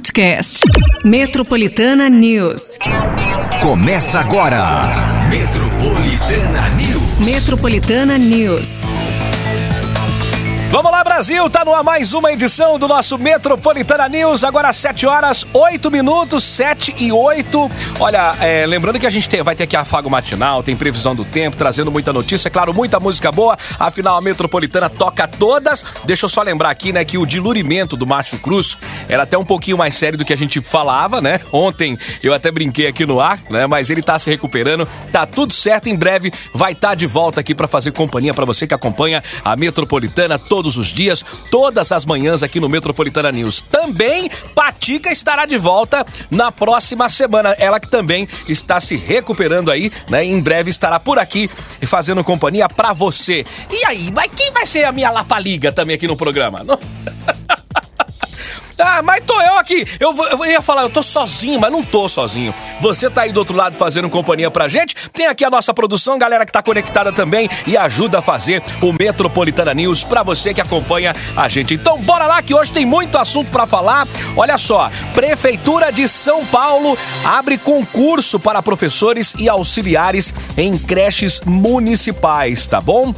podcast. Metropolitana News. Começa agora. Metropolitana News. Metropolitana News. Vamos lá, Brasil! Tá no ar mais uma edição do nosso Metropolitana News. Agora 7 horas, 8 minutos, 7 e 8. Olha, é, lembrando que a gente tem, vai ter aqui afago matinal, tem previsão do tempo, trazendo muita notícia, é claro, muita música boa. Afinal, a Metropolitana toca todas. Deixa eu só lembrar aqui, né, que o dilurimento do Macho Cruz era até um pouquinho mais sério do que a gente falava, né? Ontem eu até brinquei aqui no ar, né? Mas ele tá se recuperando, tá tudo certo. Em breve vai estar tá de volta aqui para fazer companhia para você que acompanha a Metropolitana todos os dias, todas as manhãs aqui no Metropolitana News. Também Patica estará de volta na próxima semana. Ela que também está se recuperando aí, né? Em breve estará por aqui fazendo companhia para você. E aí, mas quem vai ser a minha lapaliga também aqui no programa? Não... Ah, mas tô eu aqui. Eu, eu ia falar, eu tô sozinho, mas não tô sozinho. Você tá aí do outro lado fazendo companhia pra gente. Tem aqui a nossa produção, galera que tá conectada também e ajuda a fazer o Metropolitana News pra você que acompanha a gente. Então, bora lá que hoje tem muito assunto para falar. Olha só, Prefeitura de São Paulo abre concurso para professores e auxiliares em creches municipais, tá bom?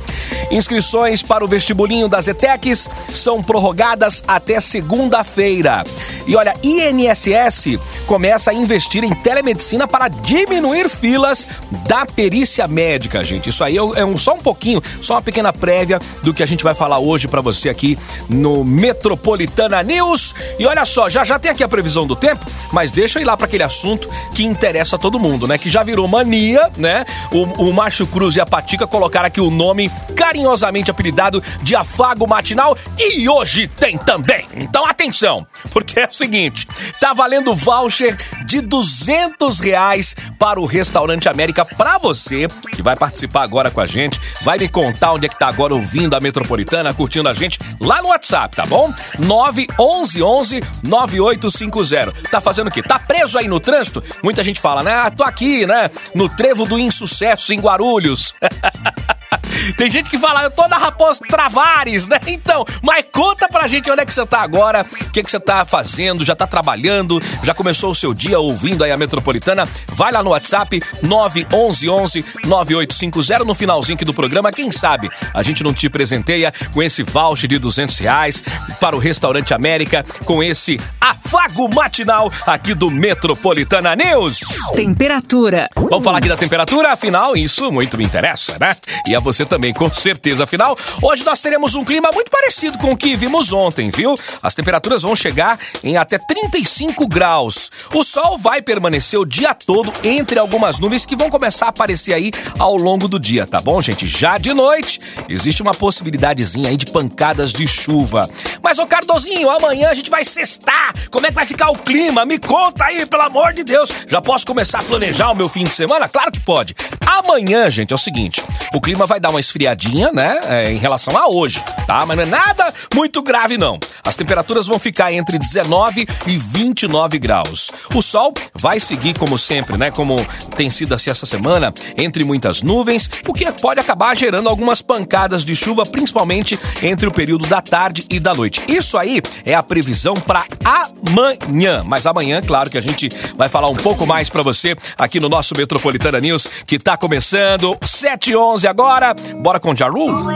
Inscrições para o vestibulinho das ETECs são prorrogadas até segunda-feira brasileira. E olha, INSS começa a investir em telemedicina para diminuir filas da perícia médica, gente. Isso aí é um, só um pouquinho, só uma pequena prévia do que a gente vai falar hoje para você aqui no Metropolitana News. E olha só, já já tem aqui a previsão do tempo, mas deixa eu ir lá para aquele assunto que interessa a todo mundo, né? Que já virou mania, né? O, o Macho Cruz e a Patica colocaram aqui o nome carinhosamente apelidado de Afago Matinal e hoje tem também. Então atenção! Porque é o seguinte, tá valendo voucher de 200 reais para o Restaurante América para você que vai participar agora com a gente, vai me contar onde é que tá agora ouvindo a Metropolitana, curtindo a gente lá no WhatsApp, tá bom? 911 9850. Tá fazendo o quê? Tá preso aí no trânsito? Muita gente fala, né? Ah, tô aqui, né? No trevo do insucesso em Guarulhos. Tem gente que fala, eu tô na Raposo Travares, né? Então, mas conta pra gente onde é que você tá agora, o que, que você tá fazendo, já tá trabalhando, já começou o seu dia ouvindo aí a Metropolitana. Vai lá no WhatsApp 911 9850 no finalzinho aqui do programa. Quem sabe a gente não te presenteia com esse voucher de 200 reais para o Restaurante América, com esse afago matinal aqui do Metropolitana News. Temperatura. Vamos falar aqui da temperatura, afinal, isso muito me interessa, né? E a você também, com certeza. Afinal, hoje nós teremos um clima muito parecido com o que vimos ontem, viu? As temperaturas vão chegar em até 35 graus. O sol vai permanecer o dia todo entre algumas nuvens que vão começar a aparecer aí ao longo do dia, tá bom, gente? Já de noite, existe uma possibilidadezinha aí de pancadas de chuva. Mas, ô Cardozinho, amanhã a gente vai cestar. Como é que vai ficar o clima? Me conta aí, pelo amor de Deus. Já posso começar a planejar o meu fim de semana? Claro que pode. Amanhã, gente, é o seguinte: o clima vai dar uma esfriadinha, né? É, em relação a hoje, tá? Mas não é nada muito grave, não. As temperaturas vão ficar entre 19 e 29 graus. O sol vai seguir, como sempre, né? Como tem sido assim essa semana, entre muitas nuvens, o que pode acabar gerando algumas pancadas de chuva, principalmente entre o período da tarde e da noite. Isso aí é a previsão para amanhã. Mas amanhã, claro que a gente vai falar um pouco mais para você aqui no nosso Metropolitana News, que tá começando 7 e 11 agora. Bora com Jaru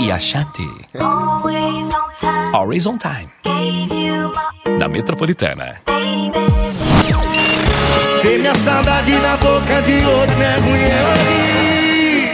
e a Shanti. Always on time. Da Metropolitana. Tem minha saudade na boca de outro, mergulhando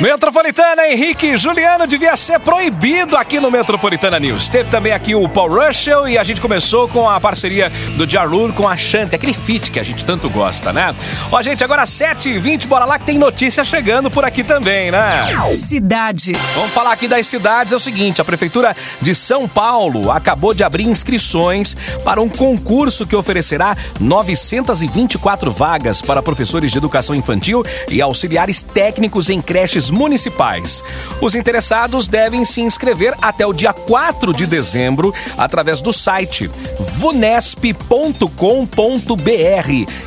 Metropolitana, Henrique Juliano devia ser proibido aqui no Metropolitana News. Teve também aqui o Paul Russell e a gente começou com a parceria do Jarul com a Shanti, aquele feat que a gente tanto gosta, né? Ó, gente, agora 7h20, bora lá que tem notícia chegando por aqui também, né? Cidade. Vamos falar aqui das cidades. É o seguinte, a Prefeitura de São Paulo acabou de abrir inscrições para um concurso que oferecerá 924 vagas para professores de educação infantil e auxiliares técnicos em creches municipais. Os interessados devem se inscrever até o dia 4 de dezembro através do site vunesp.com.br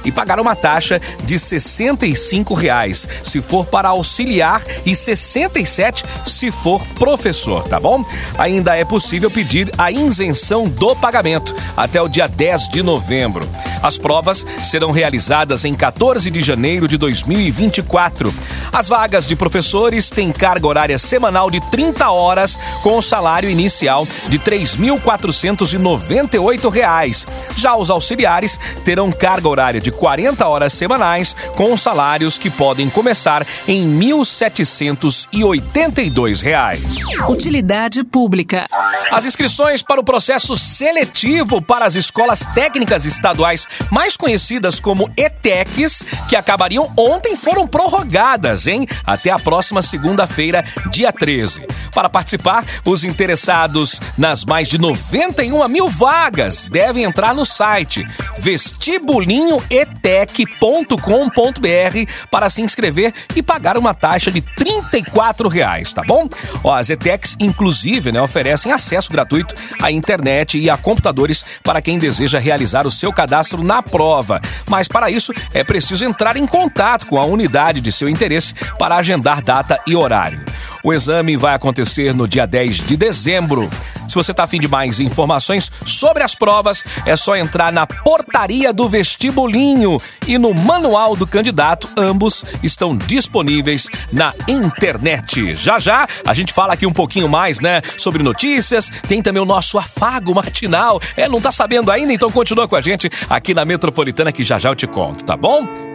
e pagar uma taxa de 65 reais, se for para auxiliar e R$ 67 se for professor, tá bom? Ainda é possível pedir a isenção do pagamento até o dia 10 de novembro. As provas serão realizadas em 14 de janeiro de 2024. As vagas de professores têm carga horária semanal de 30 horas, com o salário inicial de 3.498 reais. Já os auxiliares terão carga horária de 40 horas semanais, com salários que podem começar em 1.782 reais. Utilidade pública. As inscrições para o processo seletivo para as escolas técnicas estaduais, mais conhecidas como ETECs, que acabariam ontem, foram prorrogadas, hein? Até a próxima segunda-feira, dia 13. Para participar, os interessados nas mais de 91 mil vagas devem entrar no site vestibulinhoetec.com.br para se inscrever e pagar uma taxa de 34 reais, tá bom? Ó, as ETECs, inclusive, né, oferecem acesso gratuito à internet e a computadores para quem deseja realizar o seu cadastro na prova. Mas para isso é preciso entrar em contato com a unidade de seu interesse para agendar data e horário. O exame vai acontecer no dia 10 de dezembro. Se você está afim de mais informações sobre as provas, é só entrar na portaria do vestibulinho e no manual do candidato. Ambos estão disponíveis na internet. Já já a gente fala aqui um pouquinho mais, né, sobre notícias. Tem também o nosso afago matinal. É, não tá sabendo ainda? Então continua com a gente aqui na Metropolitana que já já eu te conto, tá bom?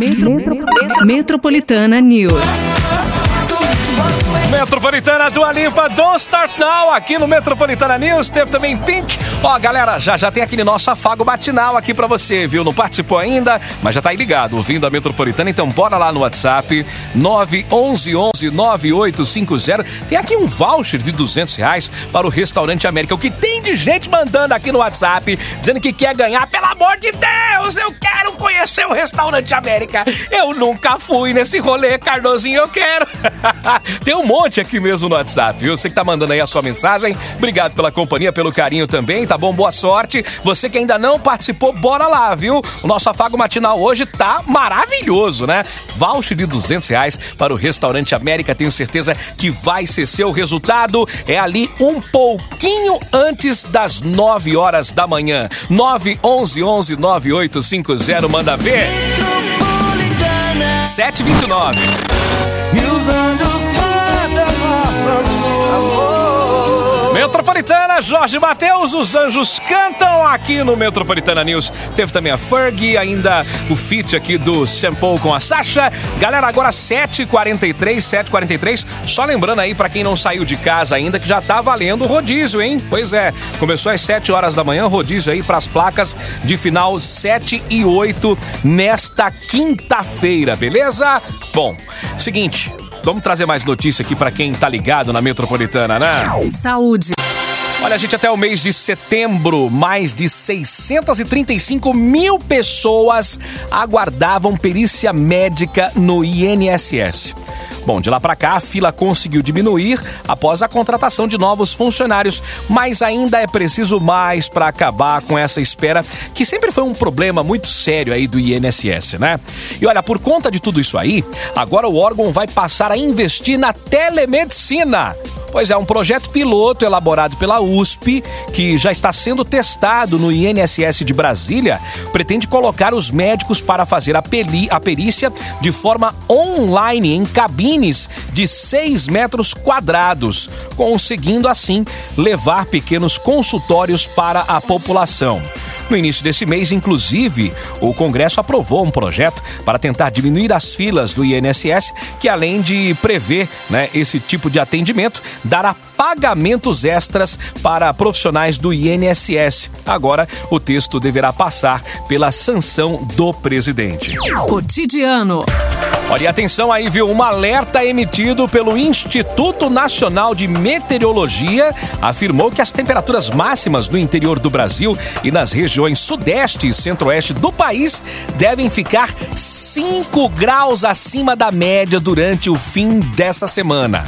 Metro... Metropolitana News. Metropolitana do Limpa, Don't Start Now, aqui no Metropolitana News. Teve também Pink. Ó, galera, já já tem aquele nosso afago matinal aqui pra você, viu? Não participou ainda, mas já tá aí ligado, ouvindo a Metropolitana. Então bora lá no WhatsApp, 911-9850. Tem aqui um voucher de 200 reais para o Restaurante América. O que tem de gente mandando aqui no WhatsApp, dizendo que quer ganhar. Pelo amor de Deus, eu quero conhecer o Restaurante América. Eu nunca fui nesse rolê, Cardozinho, eu quero. tem um monte aqui mesmo no WhatsApp, viu? Você que tá mandando aí a sua mensagem, obrigado pela companhia, pelo carinho também, tá bom? Boa sorte. Você que ainda não participou, bora lá, viu? O nosso afago matinal hoje tá maravilhoso, né? Voucher de 200 reais para o Restaurante América, tenho certeza que vai ser seu resultado. É ali um pouquinho antes das 9 horas da manhã. 911 11 9850, manda ver. 729. E os Metropolitana, Jorge Matheus, os anjos cantam aqui no Metropolitana News. Teve também a Fergie, ainda o feat aqui do Sample com a Sasha. Galera, agora 7h43, 7h43. Só lembrando aí para quem não saiu de casa ainda que já tá valendo o rodízio, hein? Pois é, começou às 7 horas da manhã, rodízio aí para as placas de final 7 e 8 nesta quinta-feira, beleza? Bom, seguinte, Vamos trazer mais notícia aqui para quem tá ligado na metropolitana, né? Saúde. Olha, gente, até o mês de setembro, mais de 635 mil pessoas aguardavam perícia médica no INSS. Bom, de lá para cá, a fila conseguiu diminuir após a contratação de novos funcionários, mas ainda é preciso mais para acabar com essa espera, que sempre foi um problema muito sério aí do INSS, né? E olha, por conta de tudo isso aí, agora o órgão vai passar a investir na telemedicina. Pois é, um projeto piloto elaborado pela USP, que já está sendo testado no INSS de Brasília, pretende colocar os médicos para fazer a, peli, a perícia de forma online em de 6 metros quadrados, conseguindo assim levar pequenos consultórios para a população. No início desse mês, inclusive, o Congresso aprovou um projeto para tentar diminuir as filas do INSS, que além de prever né, esse tipo de atendimento, dará pagamentos extras para profissionais do INSS. Agora, o texto deverá passar pela sanção do presidente. Cotidiano. Olha, e atenção aí, viu? Um alerta emitido pelo Instituto Nacional de Meteorologia afirmou que as temperaturas máximas no interior do Brasil e nas regiões sudeste e centro-oeste do país devem ficar 5 graus acima da média durante o fim dessa semana.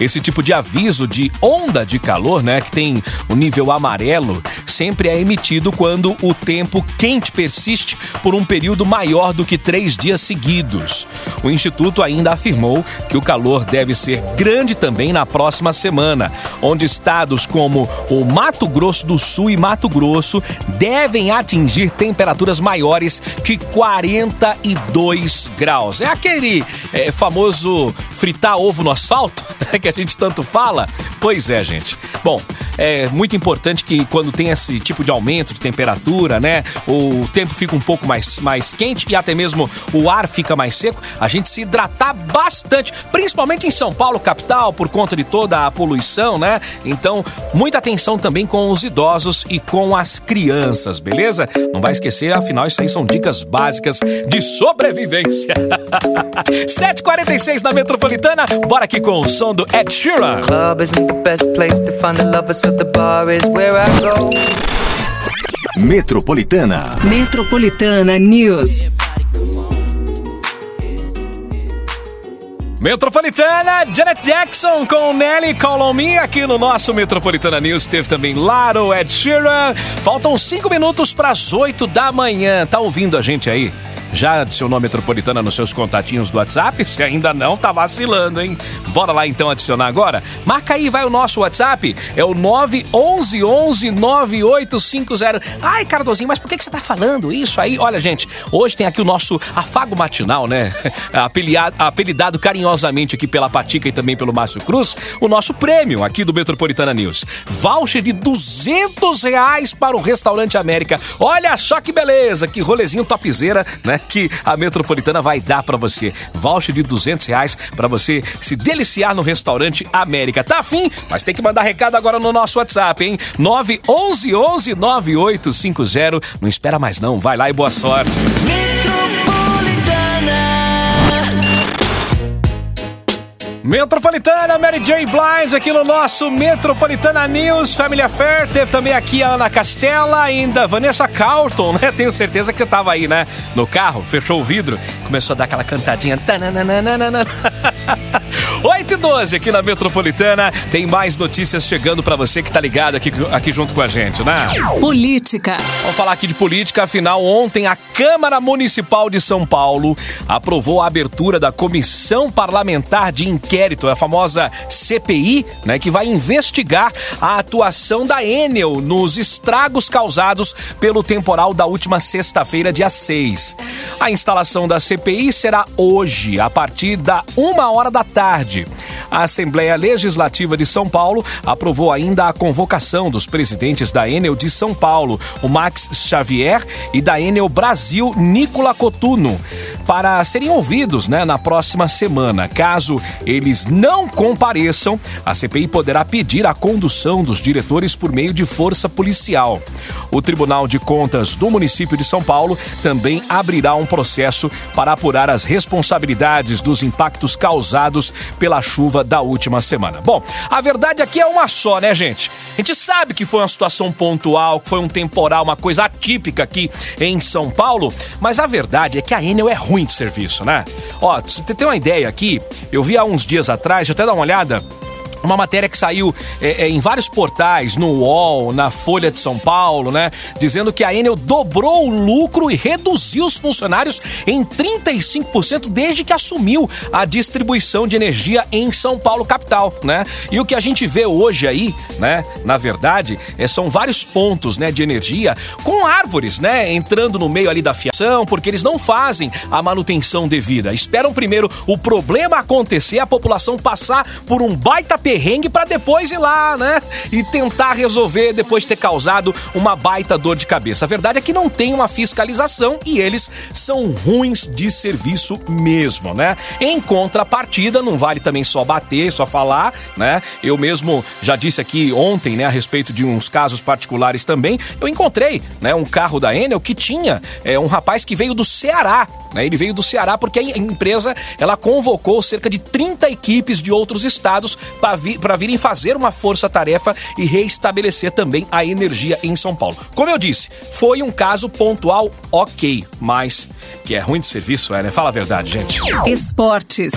Esse tipo de aviso de onda de calor, né, que tem o nível amarelo, sempre é emitido quando o tempo quente persiste por um período maior do que três dias seguidos. O Instituto ainda afirmou que o calor deve ser grande também na próxima semana, onde estados como o Mato Grosso do Sul e Mato Grosso devem atingir temperaturas maiores que 42 graus. É aquele é, famoso fritar ovo no asfalto que a gente tanto fala? Pois é, gente. Bom, é muito importante que quando tem esse tipo de aumento de temperatura, né, o tempo fica um pouco mais, mais quente e até mesmo o ar fica mais seco, a gente se hidratar bastante, principalmente em São Paulo, capital, por conta de toda a poluição, né? Então, muita atenção também com os idosos e com as crianças, beleza? Não vai esquecer, afinal, isso aí são dicas básicas de sobrevivência. 7h46 na Metropolitana, bora aqui com o som do Ed Sheeran. Club isn't the best place to find a lover, so the bar is where I go. Metropolitana. Metropolitana News. Metropolitana, Janet Jackson com Nelly Call Me aqui no nosso Metropolitana News. Teve também Laro, Ed Sheeran. Faltam cinco minutos para as 8 da manhã. Tá ouvindo a gente aí? Já adicionou a Metropolitana nos seus contatinhos do WhatsApp? Se ainda não, tá vacilando, hein? Bora lá então adicionar agora? Marca aí, vai o nosso WhatsApp. É o 911-9850. Ai, Cardozinho, mas por que, que você tá falando isso aí? Olha, gente, hoje tem aqui o nosso afago matinal, né? Apelidado, apelidado carinhosamente aqui pela Patica e também pelo Márcio Cruz, o nosso prêmio aqui do Metropolitana News. Voucher de 200 reais para o Restaurante América. Olha só que beleza, que rolezinho topzeira, né? Que a Metropolitana vai dar para você. Voucher de 200 reais para você se deliciar no restaurante América. Tá afim? Mas tem que mandar recado agora no nosso WhatsApp, hein? 911 9850. Não espera mais não, vai lá e boa sorte. Metropolitana, Mary J. Blind aqui no nosso Metropolitana News, Family Affair. Teve também aqui a Ana Castela, ainda Vanessa Carlton, né? Tenho certeza que você tava aí, né? No carro, fechou o vidro, começou a dar aquela cantadinha. 14 aqui na Metropolitana. Tem mais notícias chegando para você que tá ligado aqui, aqui junto com a gente, né? Política. Vamos falar aqui de política. Afinal, ontem a Câmara Municipal de São Paulo aprovou a abertura da Comissão Parlamentar de Inquérito, a famosa CPI, né, que vai investigar a atuação da Enel nos estragos causados pelo temporal da última sexta-feira, dia 6. A instalação da CPI será hoje, a partir da uma hora da tarde. A Assembleia Legislativa de São Paulo aprovou ainda a convocação dos presidentes da Enel de São Paulo, o Max Xavier, e da Enel Brasil, Nicola Cotuno, para serem ouvidos né, na próxima semana. Caso eles não compareçam, a CPI poderá pedir a condução dos diretores por meio de força policial. O Tribunal de Contas do município de São Paulo também abrirá um processo para apurar as responsabilidades dos impactos causados pela chuva da última semana. Bom, a verdade aqui é uma só, né, gente? A gente sabe que foi uma situação pontual, que foi um temporal, uma coisa atípica aqui em São Paulo, mas a verdade é que a Enel é ruim de serviço, né? Ó, você tem uma ideia aqui, eu vi há uns dias atrás, deixa eu até dar uma olhada uma matéria que saiu é, é, em vários portais, no UOL, na Folha de São Paulo, né? Dizendo que a Enel dobrou o lucro e reduziu os funcionários em 35% desde que assumiu a distribuição de energia em São Paulo, capital, né? E o que a gente vê hoje aí, né? Na verdade, é, são vários pontos, né? De energia com árvores, né? Entrando no meio ali da fiação, porque eles não fazem a manutenção devida. Esperam primeiro o problema acontecer, a população passar por um baita período perrengue para depois ir lá, né? E tentar resolver depois de ter causado uma baita dor de cabeça. A verdade é que não tem uma fiscalização e eles são ruins de serviço mesmo, né? Em contrapartida, não vale também só bater, só falar, né? Eu mesmo já disse aqui ontem, né, a respeito de uns casos particulares também. Eu encontrei, né, um carro da Enel que tinha é, um rapaz que veio do Ceará, né? Ele veio do Ceará porque a empresa ela convocou cerca de 30 equipes de outros estados para vir, virem fazer uma força-tarefa e reestabelecer também a energia em São Paulo. Como eu disse, foi um caso pontual, ok, mas que é ruim de serviço, é, né? Fala a verdade, gente. Esportes.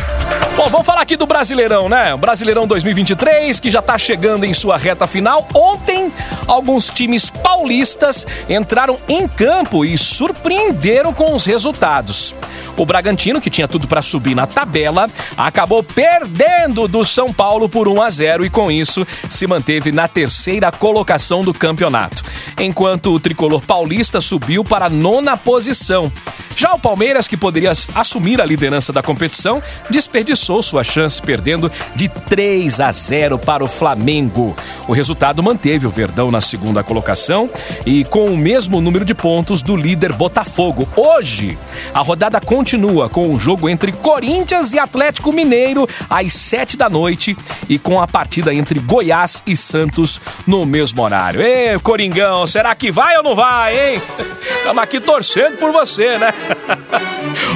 Bom, vamos falar aqui do Brasileirão, né? O Brasileirão 2023, que já tá chegando em sua reta final. Ontem, alguns times paulistas entraram em campo e surpreenderam com os resultados. O Bragantino, que tinha tudo para subir na tabela, acabou perdendo do São Paulo por 1 a 0 e com isso se manteve na terceira colocação do campeonato. Enquanto o tricolor paulista subiu para a nona posição. Já o Palmeiras, que poderia assumir a liderança da competição, desperdiçou sua chance perdendo de 3 a 0 para o Flamengo. O resultado manteve o Verdão na segunda colocação e com o mesmo número de pontos do líder Botafogo. Hoje, a rodada continua com o jogo entre Corinthians e Atlético Mineiro às 7 da noite e com a partida entre Goiás e Santos no mesmo horário. Ê, Coringão, será que vai ou não vai, hein? Estamos aqui torcendo por você, né?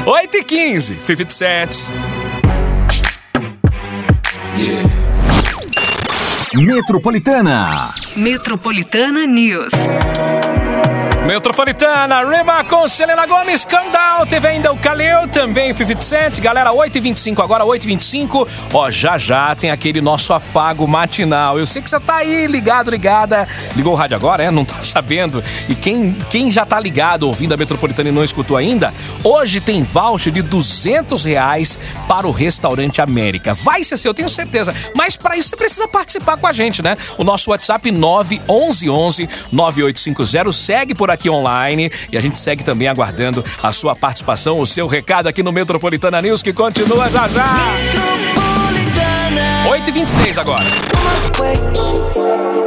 8 e 15, 50 Cents. Yeah. Metropolitana. Metropolitana News. Metropolitana, Rima com Selena Gomes, Down, teve ainda o Kalil, também 50 Cent, galera, 8h25 agora, 8h25, ó, já já tem aquele nosso afago matinal, eu sei que você tá aí ligado, ligada, ligou o rádio agora, é? Não tá sabendo, e quem, quem já tá ligado ouvindo a Metropolitana e não escutou ainda, hoje tem voucher de 200 reais para o Restaurante América, vai ser seu, eu tenho certeza, mas para isso você precisa participar com a gente, né? O nosso WhatsApp 911 9850 segue por aqui online e a gente segue também aguardando a sua participação, o seu recado aqui no Metropolitana News que continua já já. 8h26 agora.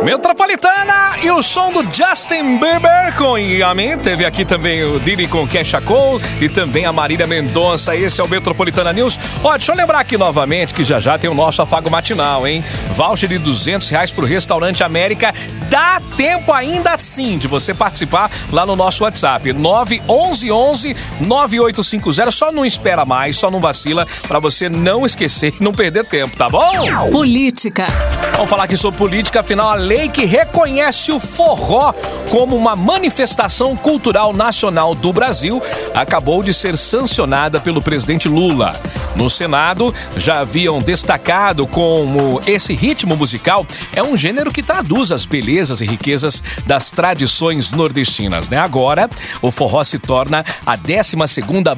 Metropolitana e o som do Justin Bieber com Yami. Teve aqui também o Diddy com Kesha Cole e também a Marília Mendonça. Esse é o Metropolitana News. Ó, deixa eu lembrar aqui novamente que já já tem o nosso afago matinal, hein? Voucher de 200 reais pro Restaurante América. Dá tempo ainda sim de você participar lá no nosso WhatsApp. 911 9850. Só não espera mais, só não vacila para você não esquecer e não perder tempo, tá bom? Política. Vamos falar aqui sobre política, afinal a lei que reconhece o forró como uma manifestação cultural nacional do Brasil acabou de ser sancionada pelo presidente Lula. No Senado, já haviam destacado como esse ritmo musical é um gênero que traduz as belezas e riquezas das tradições nordestinas. Né? Agora, o forró se torna a 12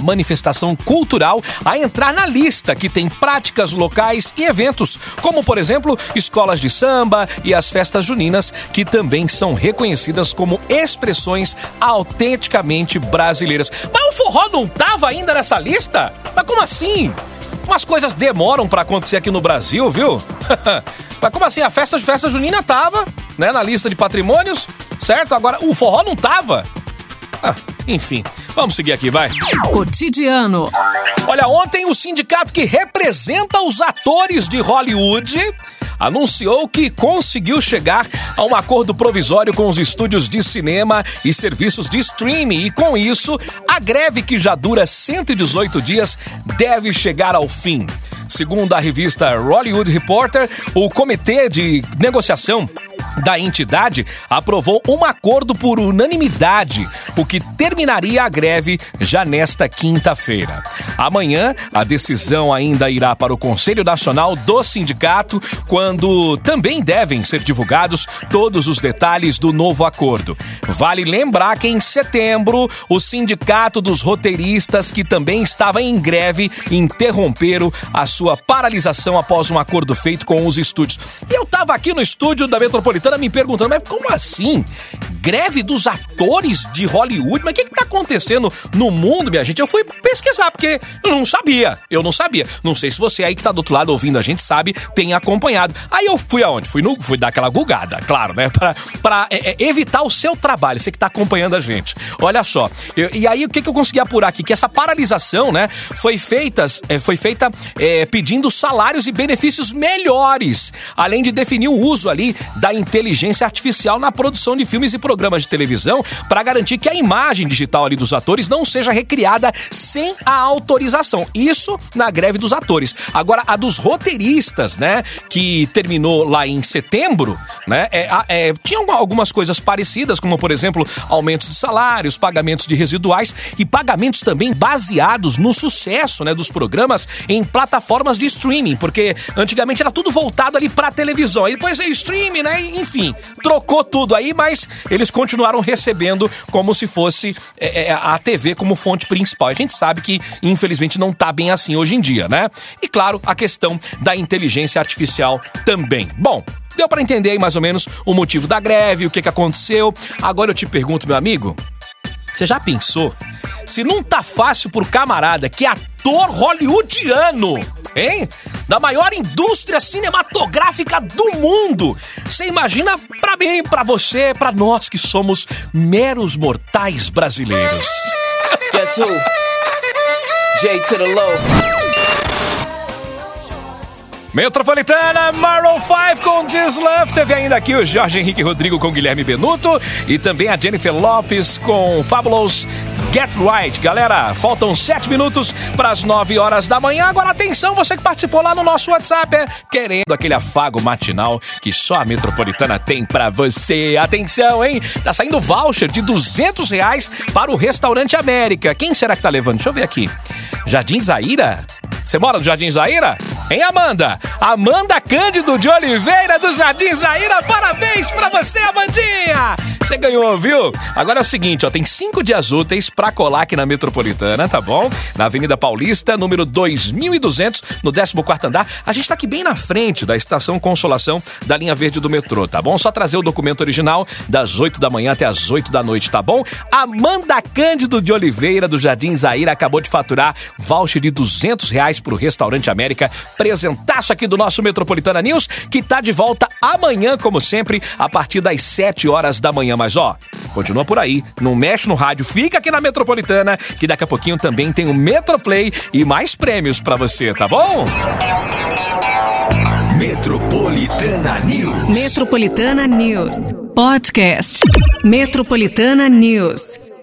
manifestação cultural a entrar na lista que tem práticas locais e eventos, como por exemplo, escolas de samba e as festas juninas, que também são reconhecidas como expressões autenticamente brasileiras. Mas o forró não estava ainda nessa lista? Mas como assim? Umas coisas demoram para acontecer aqui no Brasil, viu? Mas como assim? A festa, festa junina tava, né, na lista de patrimônios, certo? Agora o forró não tava. Ah, enfim, vamos seguir aqui, vai. Cotidiano. Olha, ontem o sindicato que representa os atores de Hollywood anunciou que conseguiu chegar a um acordo provisório com os estúdios de cinema e serviços de streaming e com isso, a greve que já dura 118 dias deve chegar ao fim. Segundo a revista Hollywood Reporter, o comitê de negociação da entidade aprovou um acordo por unanimidade, o que terminaria a greve já nesta quinta-feira. Amanhã, a decisão ainda irá para o Conselho Nacional do Sindicato, quando também devem ser divulgados todos os detalhes do novo acordo. Vale lembrar que em setembro, o Sindicato dos Roteiristas, que também estava em greve, interromperam a sua paralisação após um acordo feito com os estúdios. E eu estava aqui no estúdio da Metropolitana me perguntando, mas como assim? greve dos atores de Hollywood. Mas o que, que tá acontecendo no mundo, minha gente? Eu fui pesquisar, porque eu não sabia. Eu não sabia. Não sei se você aí que tá do outro lado ouvindo a gente sabe, tem acompanhado. Aí eu fui aonde? Fui, no, fui dar aquela gulgada, claro, né? Pra, pra é, é, evitar o seu trabalho, você que tá acompanhando a gente. Olha só. Eu, e aí o que, que eu consegui apurar aqui? Que essa paralisação, né, foi feita, é, foi feita é, pedindo salários e benefícios melhores, além de definir o uso ali da inteligência artificial na produção de filmes e programas de televisão para garantir que a imagem digital ali dos atores não seja recriada sem a autorização. Isso na greve dos atores. Agora, a dos roteiristas, né, que terminou lá em setembro, né, é, é, tinham algumas coisas parecidas, como por exemplo, aumentos de salários, pagamentos de residuais e pagamentos também baseados no sucesso, né, dos programas em plataformas de streaming, porque antigamente era tudo voltado ali para televisão. Aí depois veio streaming, né? Enfim, trocou tudo aí, mas eles continuaram recebendo como se fosse é, é, a TV como fonte principal. A gente sabe que, infelizmente, não tá bem assim hoje em dia, né? E claro, a questão da inteligência artificial também. Bom, Deu para entender aí mais ou menos o motivo da greve, o que, que aconteceu. Agora eu te pergunto, meu amigo, você já pensou se não tá fácil pro camarada que é ator hollywoodiano, hein? Da maior indústria cinematográfica do mundo. Você imagina pra mim, pra você, pra nós que somos meros mortais brasileiros. Guess who? J to the low. Metropolitana, Maroon 5 com This Love. Teve ainda aqui o Jorge Henrique Rodrigo com Guilherme Benuto e também a Jennifer Lopes com Fabulous Get Right. Galera, faltam sete minutos para as nove horas da manhã. Agora atenção, você que participou lá no nosso WhatsApp, é, querendo aquele afago matinal que só a Metropolitana tem para você. Atenção, hein? Tá saindo voucher de duzentos reais para o Restaurante América. Quem será que tá levando? Deixa eu ver aqui. Jardim Zaira? Você mora no Jardim Zaira? Hein, Amanda? Amanda Cândido de Oliveira do Jardim Zaira. Parabéns pra você, Amandinha! Você ganhou, viu? Agora é o seguinte, ó, tem cinco dias úteis pra colar aqui na Metropolitana, tá bom? Na Avenida Paulista, número 2200, no 14º andar. A gente tá aqui bem na frente da Estação Consolação da linha verde do metrô, tá bom? Só trazer o documento original das 8 da manhã até as 8 da noite, tá bom? Amanda Cândido de Oliveira do Jardim Zaira acabou de faturar voucher de 200 reais pro Restaurante América. Presentaço aqui do nosso Metropolitana News, que tá de volta amanhã, como sempre, a partir das 7 horas da manhã. Mas ó, continua por aí, não mexe no rádio, fica aqui na Metropolitana, que daqui a pouquinho também tem o Metroplay e mais prêmios para você, tá bom? Metropolitana News. Metropolitana News. Podcast. Metropolitana News.